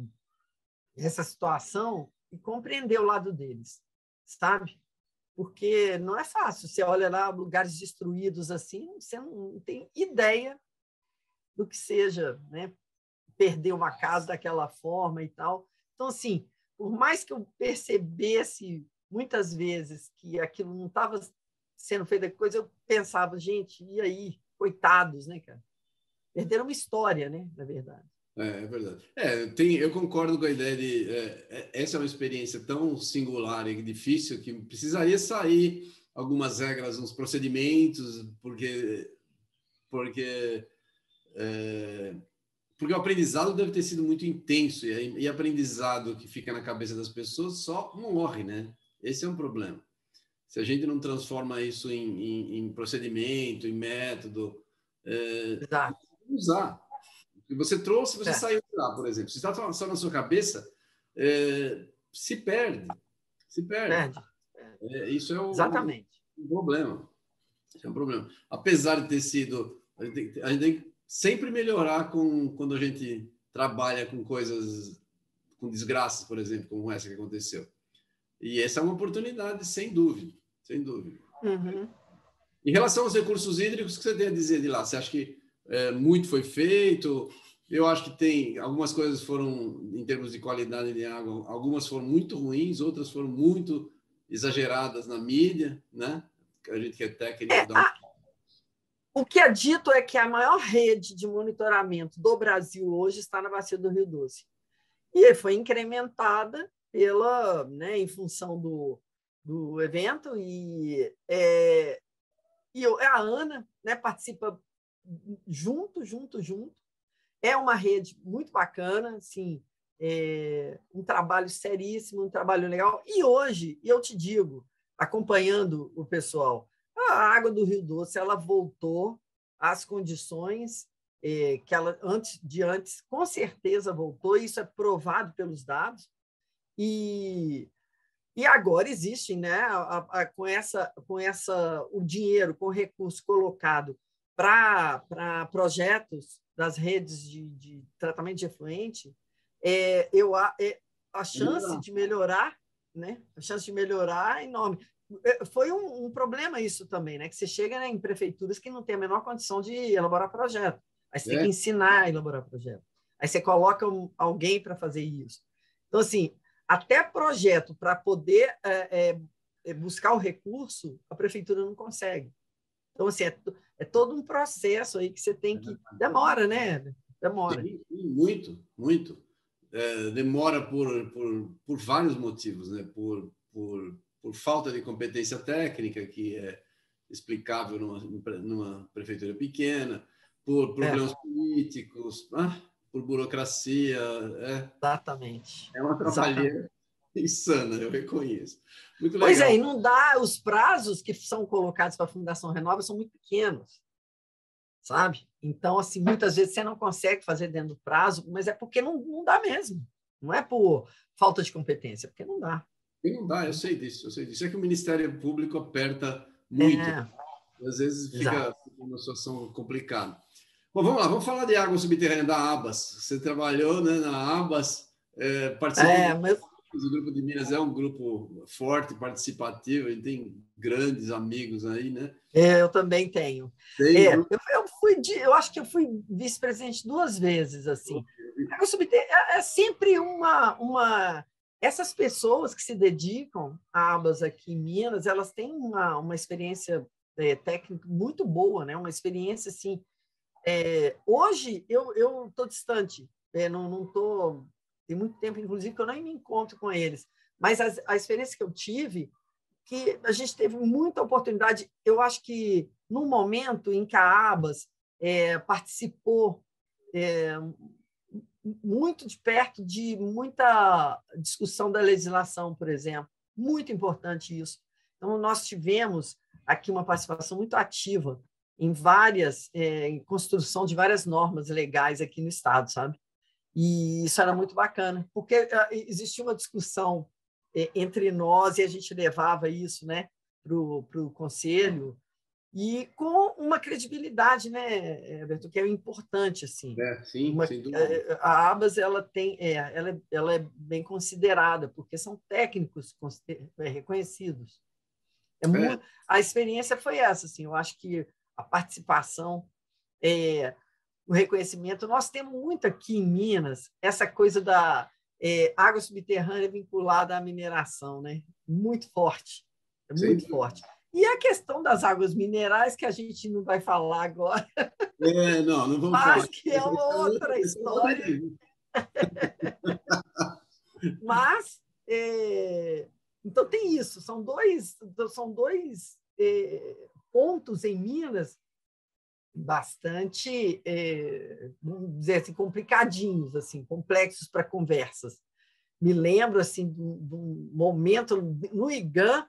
essa situação e compreender o lado deles, sabe? Porque não é fácil. Você olha lá lugares destruídos assim, você não tem ideia do que seja, né? Perder uma casa daquela forma e tal. Então, assim, por mais que eu percebesse muitas vezes que aquilo não estava sendo feita coisa, eu pensava, gente, e aí? Coitados, né, cara? Perderam uma história, né, na verdade. É, é verdade. É, tem, eu concordo com a ideia de é, é, essa é uma experiência tão singular e difícil que precisaria sair algumas regras, uns procedimentos, porque porque é, porque o aprendizado deve ter sido muito intenso e, e aprendizado que fica na cabeça das pessoas só morre, né? Esse é um problema se a gente não transforma isso em, em, em procedimento, em método, é, usar. Você trouxe, você é. saiu lá, por exemplo. Se está só na sua cabeça, é, se perde. Se perde. perde. É, isso é o, Exatamente. Um, problema. Isso é um problema. Apesar de ter sido. A gente, tem, a gente tem que sempre melhorar com, quando a gente trabalha com coisas, com desgraças, por exemplo, como essa que aconteceu. E essa é uma oportunidade, sem dúvida, sem dúvida. Uhum. Em relação aos recursos hídricos, o que você tem a dizer de lá? Você acha que é, muito foi feito? Eu acho que tem algumas coisas foram, em termos de qualidade de água, algumas foram muito ruins, outras foram muito exageradas na mídia, né? A gente que é técnico. É, a... O que é dito é que a maior rede de monitoramento do Brasil hoje está na bacia do Rio Doce. E foi incrementada pela, né, em função do, do evento e é, e eu, a Ana né, participa junto, junto, junto. É uma rede muito bacana, assim, é, um trabalho seríssimo, um trabalho legal. E hoje, eu te digo, acompanhando o pessoal, a água do Rio Doce ela voltou às condições é, que ela antes de antes com certeza voltou. Isso é provado pelos dados e e agora existe, né, a, a, com essa com essa o dinheiro, com o recurso colocado para projetos das redes de, de tratamento de efluente, é, eu, é, a chance de melhorar, né? A chance de melhorar é enorme. É, foi um, um, problema isso também, né? Que você chega né, em prefeituras que não tem a menor condição de elaborar projeto. Aí você é. tem que ensinar a elaborar projeto. Aí você coloca um, alguém para fazer isso. Então, assim, até projeto para poder é, é, buscar o recurso, a prefeitura não consegue. Então, assim, é, é todo um processo aí que você tem que. Demora, né? Demora. Muito, muito. É, demora por, por, por vários motivos, né? Por, por, por falta de competência técnica, que é explicável numa, numa prefeitura pequena, por problemas é. políticos, ah, por burocracia. É, Exatamente. É uma atrapalheira insana, eu reconheço. Muito legal. Pois é, e não dá, os prazos que são colocados para a Fundação Renova são muito pequenos, sabe? Então, assim, muitas vezes você não consegue fazer dentro do prazo, mas é porque não, não dá mesmo. Não é por falta de competência, é porque não dá. E não dá, eu sei disso, eu sei disso. É que o Ministério Público aperta muito. É. Às vezes fica uma situação complicada. Bom, vamos lá, vamos falar de água subterrânea da Abas. Você trabalhou né, na Abas, é, participou é, mas... O Grupo de Minas é um grupo forte, participativo, e tem grandes amigos aí, né? É, eu também tenho. É, eu, eu, fui eu acho que eu fui vice-presidente duas vezes, assim. É, é sempre uma, uma... Essas pessoas que se dedicam a abas aqui em Minas, elas têm uma, uma experiência é, técnica muito boa, né? Uma experiência, assim... É, hoje, eu estou distante, é, não estou tem muito tempo, inclusive, que eu nem me encontro com eles. Mas a, a experiência que eu tive, que a gente teve muita oportunidade. Eu acho que no momento em que a Abas é, participou é, muito de perto de muita discussão da legislação, por exemplo, muito importante isso. Então, nós tivemos aqui uma participação muito ativa em várias, é, em construção de várias normas legais aqui no Estado, sabe? E isso era muito bacana, porque ah, existia uma discussão eh, entre nós e a gente levava isso né, para o conselho e com uma credibilidade, né, Everton, que é importante assim. É, sim, uma, sem dúvida. Eh, a Abas ela tem, é, ela, é, ela é bem considerada porque são técnicos é, reconhecidos. É, é. Muito, a experiência foi essa, assim. Eu acho que a participação é, o reconhecimento. Nós temos muito aqui em Minas essa coisa da é, água subterrânea vinculada à mineração, né? Muito forte, é muito Sim. forte. E a questão das águas minerais, que a gente não vai falar agora. É, não, não vamos Mas falar. que é outra história. Mas, é, então tem isso, são dois, são dois é, pontos em Minas bastante, é, vamos dizer assim, complicadinhos, assim, complexos para conversas. Me lembro assim de um momento no IGAN,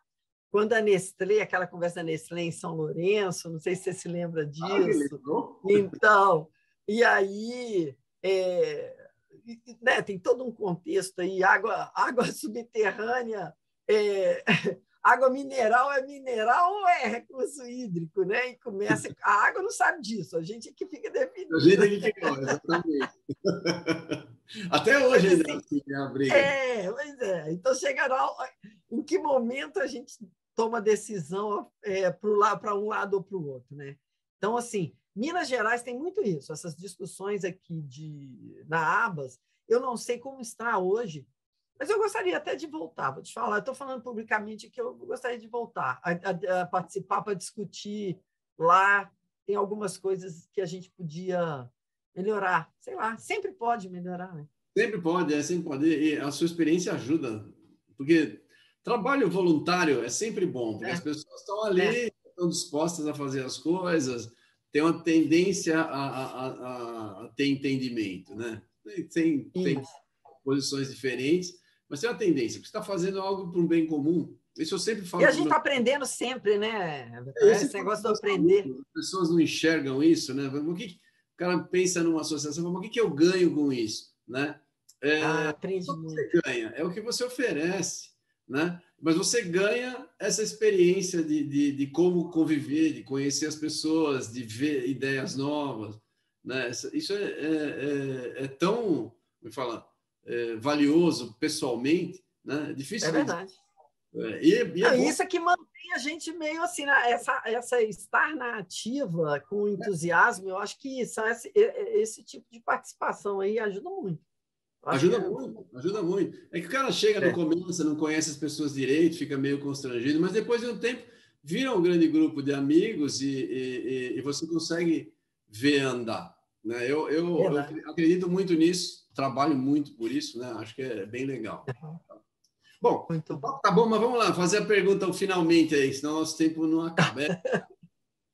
quando a Nestlé, aquela conversa da Nestlé em São Lourenço, não sei se você se lembra ah, disso. Ah, então, e aí é, né, tem todo um contexto aí, água, água subterrânea é, água mineral é mineral ou é recurso hídrico, né? E começa. A água não sabe disso, a gente é que fica definindo. A gente é que fica, exatamente. Até hoje ainda assim, assim, é a briga. É, pois é. Então chegará. Em que momento a gente toma decisão é, para um lado ou para o outro, né? Então, assim, Minas Gerais tem muito isso, essas discussões aqui de, na Abas. Eu não sei como está hoje, mas eu gostaria até de voltar, vou te falar, estou falando publicamente que eu gostaria de voltar a, a, a participar para discutir lá. Tem algumas coisas que a gente podia melhorar, sei lá, sempre pode melhorar, né? Sempre pode, é, sempre pode. E a sua experiência ajuda, porque trabalho voluntário é sempre bom, porque é. as pessoas estão ali, é. estão dispostas a fazer as coisas, tem uma tendência a, a, a, a ter entendimento, né? Tem, tem, posições diferentes, mas tem uma tendência, porque você está fazendo algo para um bem comum. Isso eu sempre falo. E a gente está aprendendo sempre, né? É, esse, esse negócio de aprender. As pessoas não enxergam isso, né? O que o cara pensa numa associação, o que, que eu ganho com isso, né? É, ah, aprende o que você ganha é o que você oferece, né? Mas você ganha essa experiência de, de, de como conviver, de conhecer as pessoas, de ver ideias novas, né? Isso é, é, é, é tão, me fala, é, valioso pessoalmente, né? É difícil. É verdade. É, e, e é isso é que mantém a gente meio assim, né? essa, essa estar na ativa com entusiasmo, eu acho que esse, esse tipo de participação aí ajuda muito. Ajuda muito, ajuda muito. É que o cara chega no começo, não conhece as pessoas direito, fica meio constrangido, mas depois de um tempo vira um grande grupo de amigos e, e, e você consegue ver andar. Né? Eu, eu, eu, acredito muito nisso, trabalho muito por isso, né? acho que é bem legal. Bom, muito bom. tá bom, mas vamos lá, fazer a pergunta finalmente aí, senão nosso tempo não acaba. É,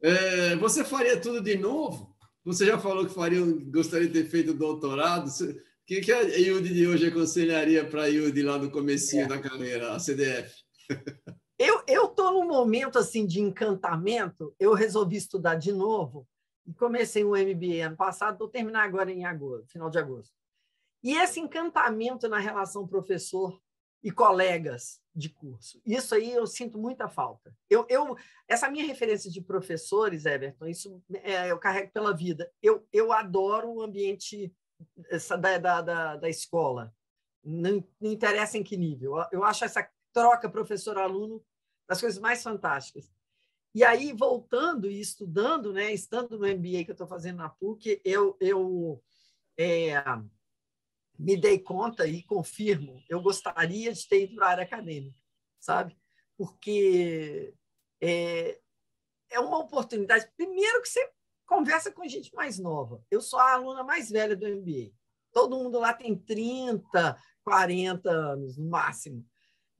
é, você faria tudo de novo? Você já falou que faria, gostaria de ter feito doutorado. O que, que a Yudi de hoje aconselharia para a Yudi lá no comecinho é. da carreira, a CDF? Eu estou num momento assim de encantamento, eu resolvi estudar de novo e comecei um MBA ano passado, vou terminar agora em agosto, final de agosto. E esse encantamento na relação professor e colegas de curso. Isso aí eu sinto muita falta. Eu, eu essa minha referência de professores, Everton, isso é, eu carrego pela vida. Eu, eu adoro o ambiente essa, da, da, da, da escola. Não, não, interessa em que nível. Eu acho essa troca professor-aluno das coisas mais fantásticas. E aí, voltando e estudando, né, estando no MBA que eu estou fazendo na PUC, eu, eu é, me dei conta e confirmo, eu gostaria de ter ido para a área acadêmica, sabe? Porque é, é uma oportunidade. Primeiro que você conversa com gente mais nova. Eu sou a aluna mais velha do MBA. Todo mundo lá tem 30, 40 anos no máximo.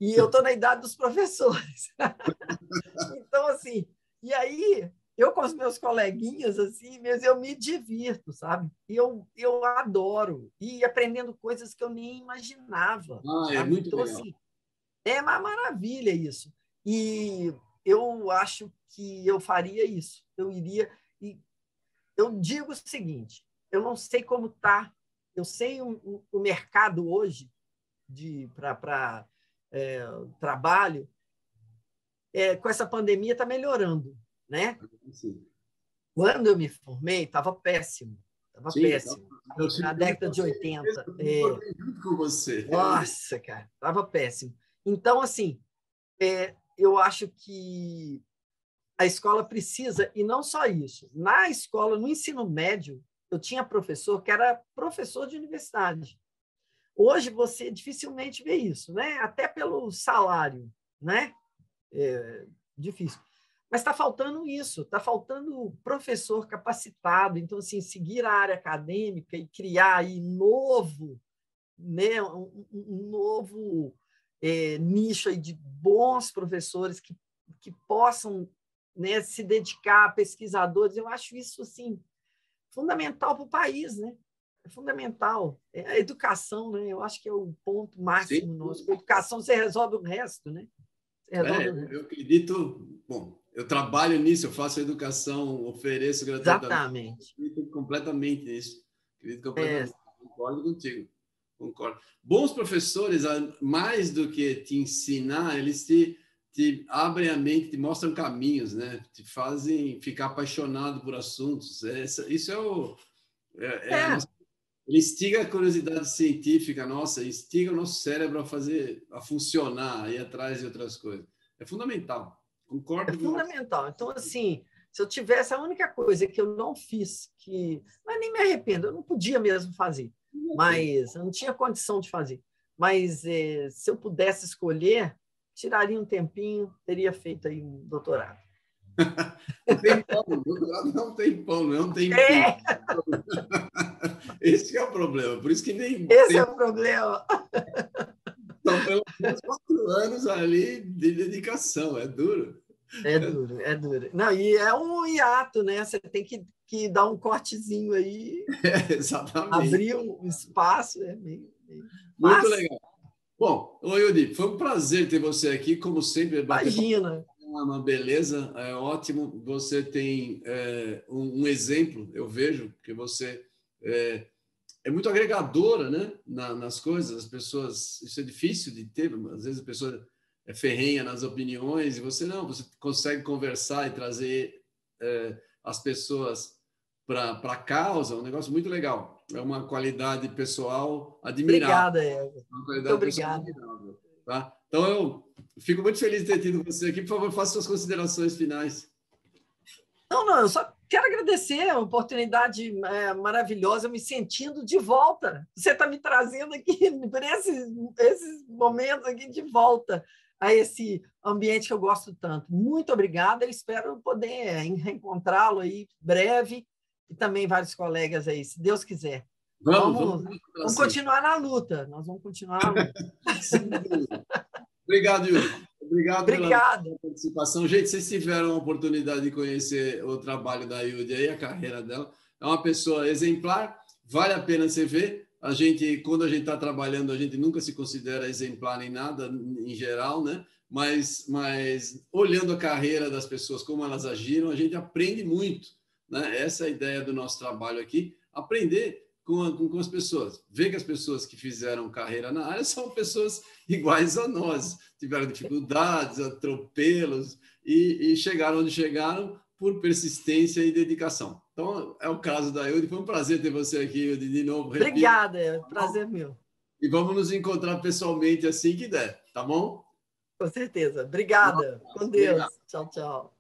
E eu estou na idade dos professores. então, assim, e aí eu com os meus coleguinhas, assim, mas eu me divirto, sabe? Eu, eu adoro. E aprendendo coisas que eu nem imaginava. Ah, é muito então, legal. Assim, é uma maravilha isso. E eu acho que eu faria isso. Eu iria. E eu digo o seguinte: eu não sei como está. Eu sei o, o mercado hoje para é, trabalho. É, com essa pandemia está melhorando né? Sim. Quando eu me formei, estava péssimo. Estava péssimo. Na década de 80. É... Junto com você. Nossa, cara, estava péssimo. Então, assim, é, eu acho que a escola precisa, e não só isso, na escola, no ensino médio, eu tinha professor que era professor de universidade. Hoje você dificilmente vê isso, né? Até pelo salário, né? É difícil. Mas está faltando isso, está faltando professor capacitado. Então, assim, seguir a área acadêmica e criar aí novo, né, um, um novo é, nicho aí de bons professores que, que possam né, se dedicar a pesquisadores, eu acho isso assim fundamental para o país, né? É fundamental. É a educação, né? Eu acho que é o ponto máximo Sim. nosso. Com a educação você resolve o resto, né? Resolve é, o resto. Eu acredito, bom, eu trabalho nisso, eu faço educação, ofereço gratuitamente. Exatamente. Acredito completamente nisso. Acredito completamente. É. Concordo contigo. Concordo. Bons professores, mais do que te ensinar, eles te, te abrem a mente, te mostram caminhos, né? Te fazem ficar apaixonado por assuntos. É, isso é o. É, é. é. Ele instiga a curiosidade científica nossa, instiga o nosso cérebro a fazer, a funcionar, a ir atrás de outras coisas. É fundamental. Concordo. É fundamental. Então, assim, se eu tivesse a única coisa que eu não fiz, que. Mas nem me arrependo, eu não podia mesmo fazer, mas eu não tinha condição de fazer. Mas é, se eu pudesse escolher, tiraria um tempinho, teria feito aí um doutorado. não tem pão, doutorado não tem pão, não tem é. Esse é o problema, por isso que nem. Esse tem... é o problema. São pelo menos quatro anos ali de dedicação, é duro. É duro, é duro. Não, e é um hiato, né? Você tem que, que dar um cortezinho aí. É, exatamente. Abrir um espaço, é meio. Muito Mas... legal. Bom, oi, Yudi, foi um prazer ter você aqui, como sempre. Imagina. Uma beleza, é ótimo. Você tem é, um, um, exemplo, eu vejo que você é, é muito agregadora né, Na, nas coisas. As pessoas, isso é difícil de ter, às vezes a pessoa é ferrenha nas opiniões e você não, você consegue conversar e trazer é, as pessoas para a causa, um negócio muito legal. É uma qualidade pessoal admirável. Obrigada, Eva. Muito obrigada. Tá? Então, eu fico muito feliz de ter tido você aqui. Por favor, faça suas considerações finais. Não, não, eu só quero agradecer a oportunidade é, maravilhosa, me sentindo de volta. Você está me trazendo aqui por esses, esses momentos aqui de volta a esse ambiente que eu gosto tanto. Muito obrigada, eu espero poder reencontrá-lo aí breve e também vários colegas aí, se Deus quiser. Vamos, vamos, vamos, vamos continuar na luta. Nós vamos continuar na luta. Obrigado, Yuri. Obrigado, Obrigado. pela participação. Gente, vocês tiveram a oportunidade de conhecer o trabalho da Yudi aí, a carreira dela. É uma pessoa exemplar, vale a pena você ver. A gente, quando a gente está trabalhando, a gente nunca se considera exemplar em nada, em geral, né? Mas, mas olhando a carreira das pessoas, como elas agiram, a gente aprende muito. Né? Essa é a ideia do nosso trabalho aqui, aprender com, a, com, com, as pessoas. Ver que as pessoas que fizeram carreira na área são pessoas iguais a nós, tiveram dificuldades, atropelos e, e chegaram onde chegaram por persistência e dedicação. Então, é o caso da Eude. Foi um prazer ter você aqui, Eude, de novo. Repito. Obrigada, é um prazer meu. E vamos nos encontrar pessoalmente assim que der, tá bom? Com certeza. Obrigada. Com Deus. Obrigado. Tchau, tchau.